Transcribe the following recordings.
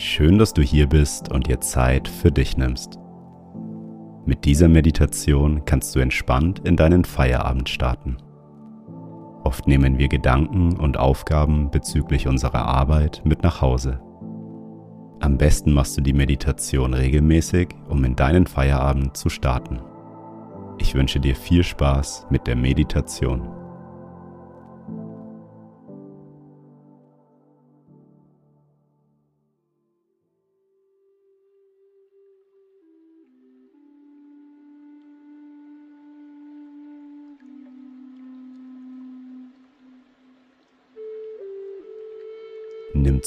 Schön, dass du hier bist und dir Zeit für dich nimmst. Mit dieser Meditation kannst du entspannt in deinen Feierabend starten. Oft nehmen wir Gedanken und Aufgaben bezüglich unserer Arbeit mit nach Hause. Am besten machst du die Meditation regelmäßig, um in deinen Feierabend zu starten. Ich wünsche dir viel Spaß mit der Meditation.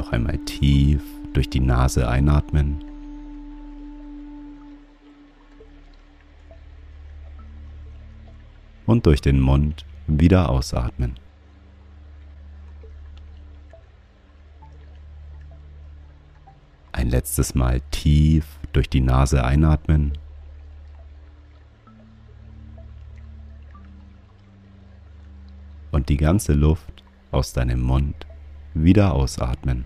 Noch einmal tief durch die Nase einatmen. Und durch den Mund wieder ausatmen. Ein letztes Mal tief durch die Nase einatmen. und die ganze Luft aus deinem Mund wieder ausatmen.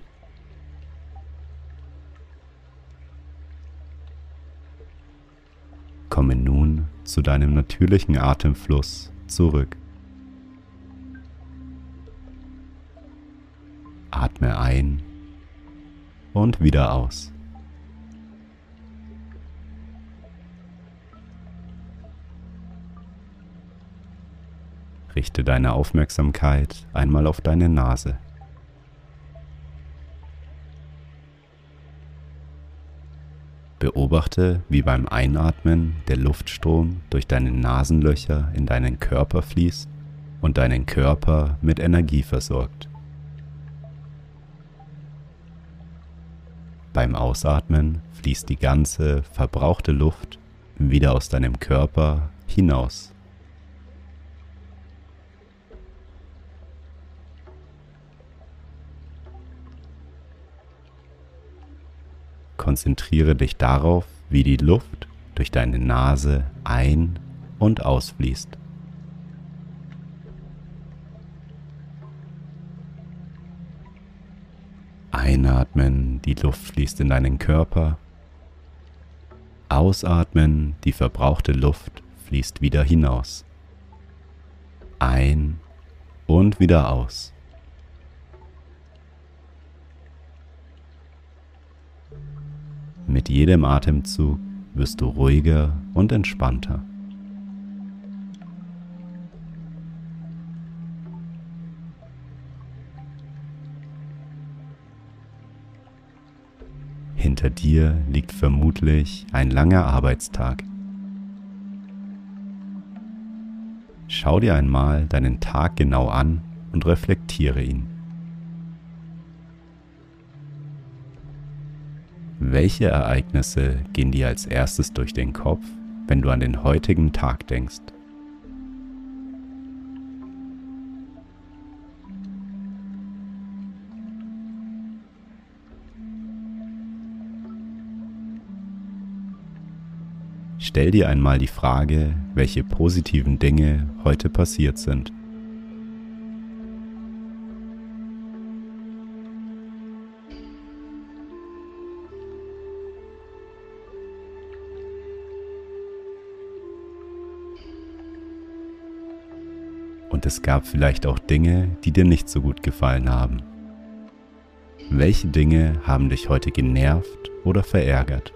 Komme nun zu deinem natürlichen Atemfluss zurück. Atme ein und wieder aus. Richte deine Aufmerksamkeit einmal auf deine Nase. Beobachte, wie beim Einatmen der Luftstrom durch deine Nasenlöcher in deinen Körper fließt und deinen Körper mit Energie versorgt. Beim Ausatmen fließt die ganze verbrauchte Luft wieder aus deinem Körper hinaus. Konzentriere dich darauf, wie die Luft durch deine Nase ein- und ausfließt. Einatmen, die Luft fließt in deinen Körper. Ausatmen, die verbrauchte Luft fließt wieder hinaus. Ein und wieder aus. Mit jedem Atemzug wirst du ruhiger und entspannter. Hinter dir liegt vermutlich ein langer Arbeitstag. Schau dir einmal deinen Tag genau an und reflektiere ihn. Welche Ereignisse gehen dir als erstes durch den Kopf, wenn du an den heutigen Tag denkst? Stell dir einmal die Frage, welche positiven Dinge heute passiert sind. Und es gab vielleicht auch Dinge, die dir nicht so gut gefallen haben. Welche Dinge haben dich heute genervt oder verärgert?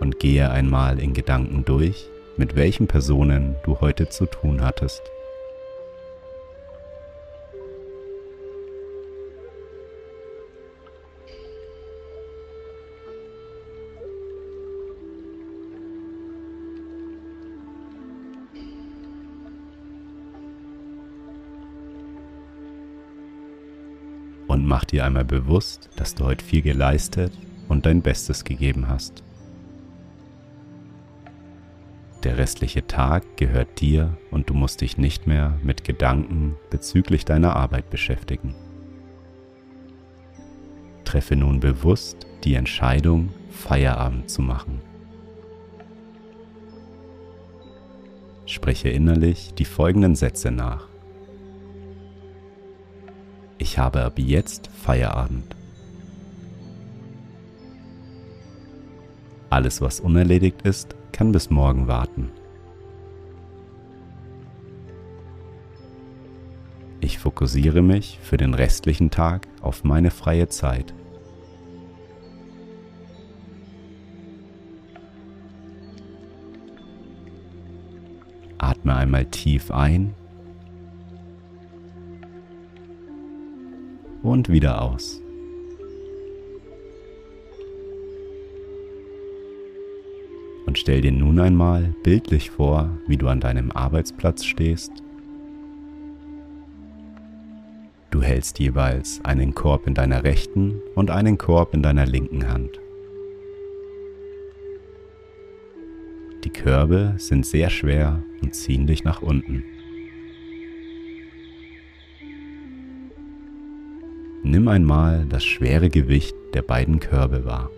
Und gehe einmal in Gedanken durch, mit welchen Personen du heute zu tun hattest. Und mach dir einmal bewusst, dass du heute viel geleistet und dein Bestes gegeben hast. Der restliche Tag gehört dir und du musst dich nicht mehr mit Gedanken bezüglich deiner Arbeit beschäftigen. Treffe nun bewusst die Entscheidung, Feierabend zu machen. Spreche innerlich die folgenden Sätze nach. Ich habe ab jetzt Feierabend. Alles, was unerledigt ist, kann bis morgen warten. Ich fokussiere mich für den restlichen Tag auf meine freie Zeit. Atme einmal tief ein und wieder aus. Und stell dir nun einmal bildlich vor, wie du an deinem Arbeitsplatz stehst. Du hältst jeweils einen Korb in deiner rechten und einen Korb in deiner linken Hand. Die Körbe sind sehr schwer und ziehen dich nach unten. Nimm einmal das schwere Gewicht der beiden Körbe wahr.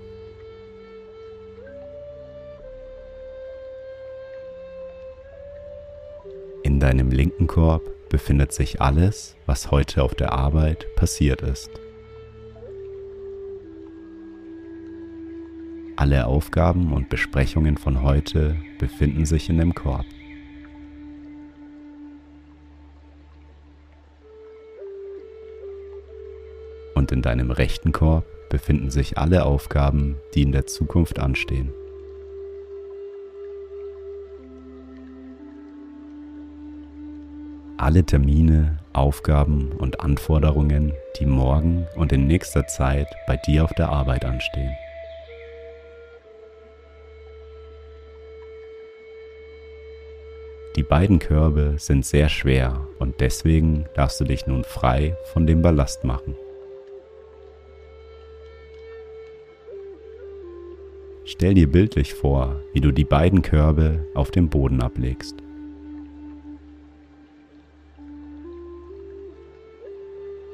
In deinem linken Korb befindet sich alles, was heute auf der Arbeit passiert ist. Alle Aufgaben und Besprechungen von heute befinden sich in dem Korb. Und in deinem rechten Korb befinden sich alle Aufgaben, die in der Zukunft anstehen. Alle Termine, Aufgaben und Anforderungen, die morgen und in nächster Zeit bei dir auf der Arbeit anstehen. Die beiden Körbe sind sehr schwer und deswegen darfst du dich nun frei von dem Ballast machen. Stell dir bildlich vor, wie du die beiden Körbe auf dem Boden ablegst.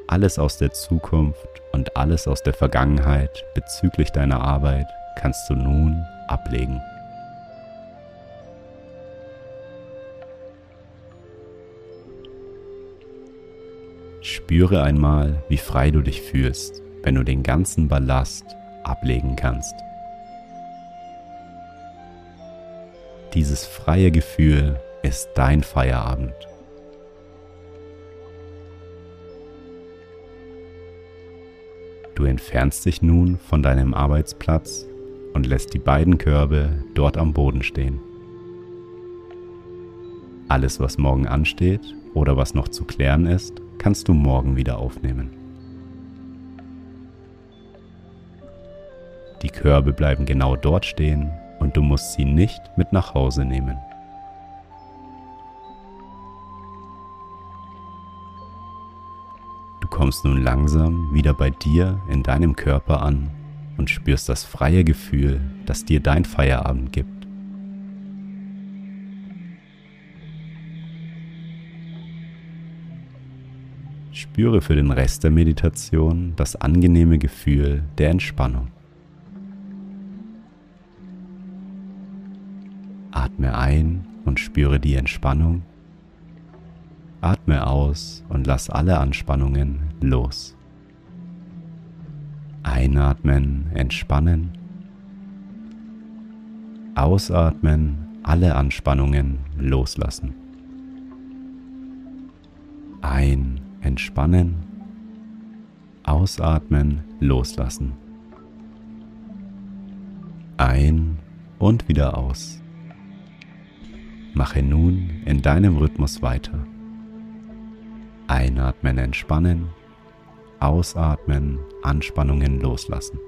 Alles aus der Zukunft und alles aus der Vergangenheit bezüglich deiner Arbeit kannst du nun ablegen. Spüre einmal, wie frei du dich fühlst, wenn du den ganzen Ballast ablegen kannst. Dieses freie Gefühl ist dein Feierabend. Du entfernst dich nun von deinem Arbeitsplatz und lässt die beiden Körbe dort am Boden stehen. Alles, was morgen ansteht oder was noch zu klären ist, kannst du morgen wieder aufnehmen. Die Körbe bleiben genau dort stehen, und du musst sie nicht mit nach Hause nehmen. Du kommst nun langsam wieder bei dir in deinem Körper an und spürst das freie Gefühl, das dir dein Feierabend gibt. Spüre für den Rest der Meditation das angenehme Gefühl der Entspannung. Atme ein und spüre die Entspannung. Atme aus und lass alle Anspannungen los. Einatmen, entspannen. Ausatmen, alle Anspannungen loslassen. Ein, entspannen. Ausatmen, loslassen. Ein und wieder aus. Mache nun in deinem Rhythmus weiter. Einatmen, entspannen. Ausatmen, Anspannungen loslassen.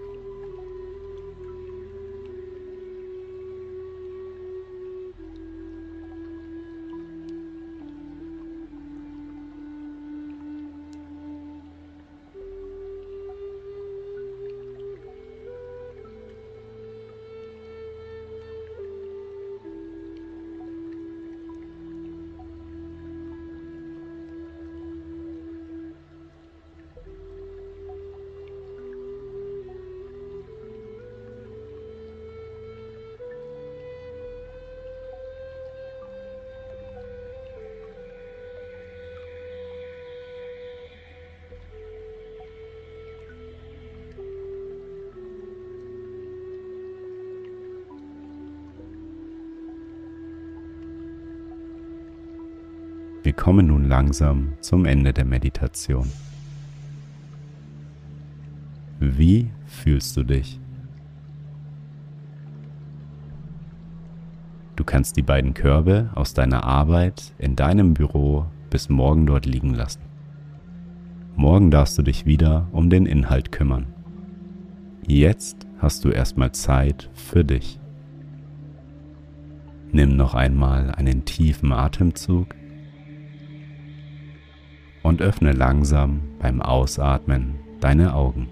Wir kommen nun langsam zum Ende der Meditation. Wie fühlst du dich? Du kannst die beiden Körbe aus deiner Arbeit in deinem Büro bis morgen dort liegen lassen. Morgen darfst du dich wieder um den Inhalt kümmern. Jetzt hast du erstmal Zeit für dich. Nimm noch einmal einen tiefen Atemzug und öffne langsam beim Ausatmen deine Augen.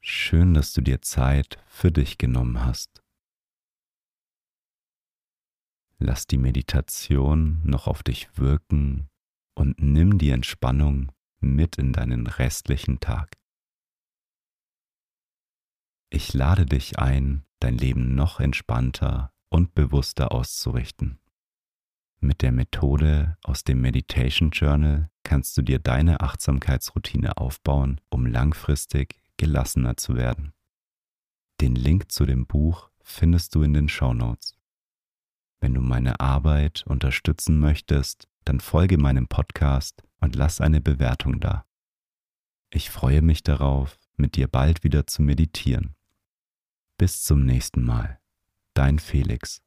Schön, dass du dir Zeit für dich genommen hast. Lass die Meditation noch auf dich wirken und nimm die Entspannung mit in deinen restlichen Tag. Ich lade dich ein, dein Leben noch entspannter und bewusster auszurichten. Mit der Methode aus dem Meditation Journal kannst du dir deine Achtsamkeitsroutine aufbauen, um langfristig gelassener zu werden. Den Link zu dem Buch findest du in den Show Notes. Wenn du meine Arbeit unterstützen möchtest, dann folge meinem Podcast und lass eine Bewertung da. Ich freue mich darauf, mit dir bald wieder zu meditieren. Bis zum nächsten Mal. Dein Felix.